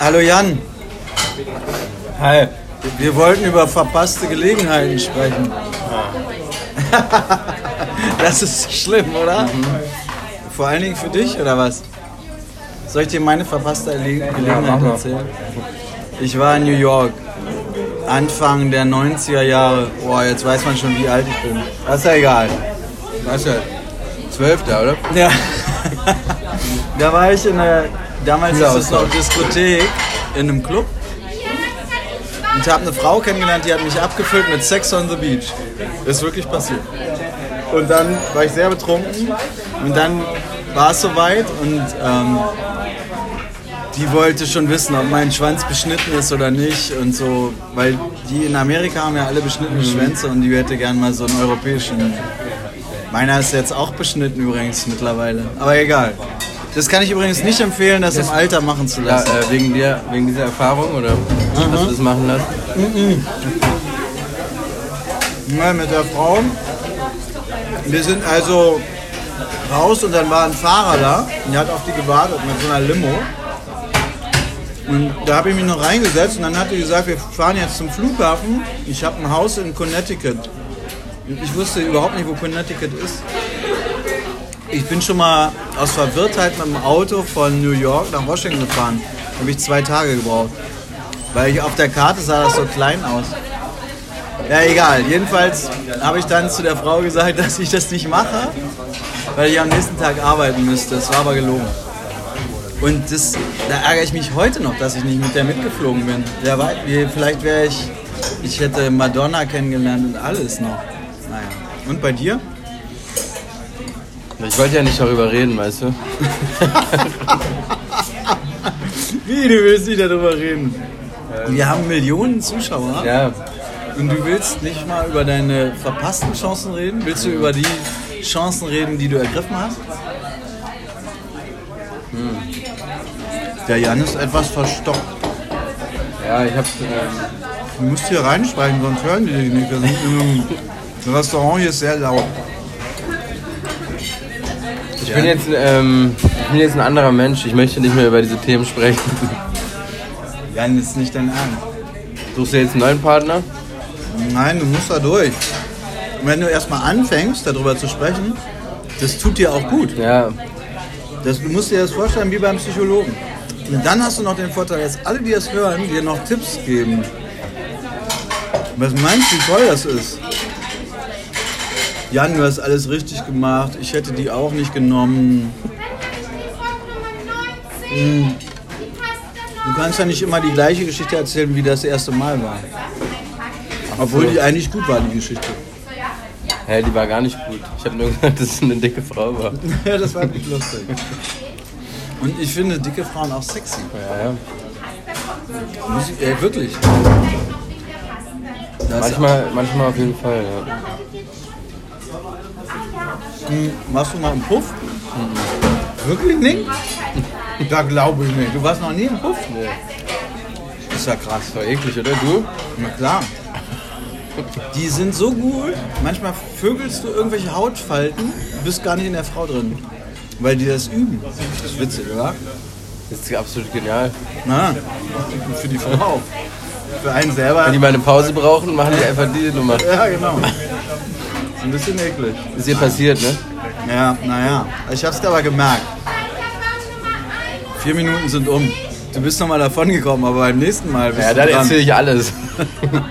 Hallo Jan, Hi. wir wollten über verpasste Gelegenheiten sprechen. Das ist schlimm, oder? Vor allen Dingen für dich, oder was? Soll ich dir meine verpasste Gelegenheit erzählen? Ich war in New York, Anfang der 90er Jahre. Boah, jetzt weiß man schon, wie alt ich bin. Das ist ja egal. Was ist ja? Zwölfter, oder? Ja. da war ich in der, damals ist es noch. Diskothek, in einem Club. Und habe eine Frau kennengelernt, die hat mich abgefüllt mit Sex on the Beach. Ist wirklich passiert. Und dann war ich sehr betrunken und dann war es soweit und ähm, die wollte schon wissen, ob mein Schwanz beschnitten ist oder nicht und so, weil die in Amerika haben ja alle beschnittene Schwänze und die hätte gern mal so einen europäischen. Meiner ist jetzt auch beschnitten übrigens mittlerweile, aber egal. Das kann ich übrigens nicht empfehlen, das im Alter machen zu Ja, lassen. äh, wegen, dir, wegen dieser Erfahrung oder hast du das machen lassen? Ja, mit der Frau. Wir sind also raus und dann war ein Fahrer da und der hat auf die gewartet mit so einer Limo. Und da habe ich mich noch reingesetzt und dann hat die gesagt, wir fahren jetzt zum Flughafen. Ich habe ein Haus in Connecticut. Ich wusste überhaupt nicht, wo Connecticut ist. Ich bin schon mal aus Verwirrtheit mit dem Auto von New York nach Washington gefahren. Da habe ich zwei Tage gebraucht. Weil ich auf der Karte sah das so klein aus. Ja, egal. Jedenfalls habe ich dann zu der Frau gesagt, dass ich das nicht mache, weil ich am nächsten Tag arbeiten müsste. Das war aber gelogen. Und das, da ärgere ich mich heute noch, dass ich nicht mit der mitgeflogen bin. Wer weiß, vielleicht wäre ich, ich hätte Madonna kennengelernt und alles noch. Naja. Und bei dir? Ich wollte ja nicht darüber reden, weißt du? Wie, du willst nicht darüber reden? Wir haben Millionen Zuschauer Ja. und du willst nicht mal über deine verpassten Chancen reden? Willst du über die Chancen reden, die du ergriffen hast? Der Jan ist etwas verstockt. Ja, ich hab. Ähm, Du musst hier reinsprechen, sonst hören die dich nicht. Wir sind in einem Restaurant, hier ist sehr laut. Ich, bin jetzt, ähm, ich bin jetzt ein anderer Mensch. Ich möchte nicht mehr über diese Themen sprechen. Jan, ist nicht dein Ernst. Suchst du jetzt einen neuen Partner? Nein, du musst da durch. Und wenn du erstmal anfängst, darüber zu sprechen, das tut dir auch gut. Ja. Das, du musst dir das vorstellen wie beim Psychologen. Und dann hast du noch den Vorteil, dass alle, die das hören, dir noch Tipps geben. Was meinst du, wie toll das ist? Jan, du hast alles richtig gemacht. Ich hätte die auch nicht genommen. Hm. Du kannst ja nicht immer die gleiche Geschichte erzählen, wie das erste Mal war. Obwohl die eigentlich gut war, die Geschichte. Hä, die war gar nicht gut. Ich habe nur gesagt, dass es eine dicke Frau war. Ja, das war nicht lustig. Und ich finde dicke Frauen auch sexy. Ja, ja. Muss ich, ey, wirklich. Das Manchmal, manchmal auf jeden Fall, ja. Hm, Warst du mal im Puff? Wirklich nicht? Da glaube ich nicht. Du warst noch nie im Puff? Nee. Ist ja krass. War eklig, oder? Du? Na klar. Die sind so gut. Manchmal vögelst du irgendwelche Hautfalten, du bist gar nicht in der Frau drin. Weil die das üben. Das ist witzig, oder? Das ist absolut genial. Na, für die Frau. Für einen selber. Wenn die mal eine Pause brauchen, machen die einfach diese Nummer. Ja, genau. Ist ein bisschen eklig. Ist dir passiert, ne? Ja, naja. Ich hab's dir aber gemerkt. Vier Minuten sind um. Du bist nochmal davon gekommen, aber beim nächsten Mal bist Ja, du dann dran. erzähle ich alles.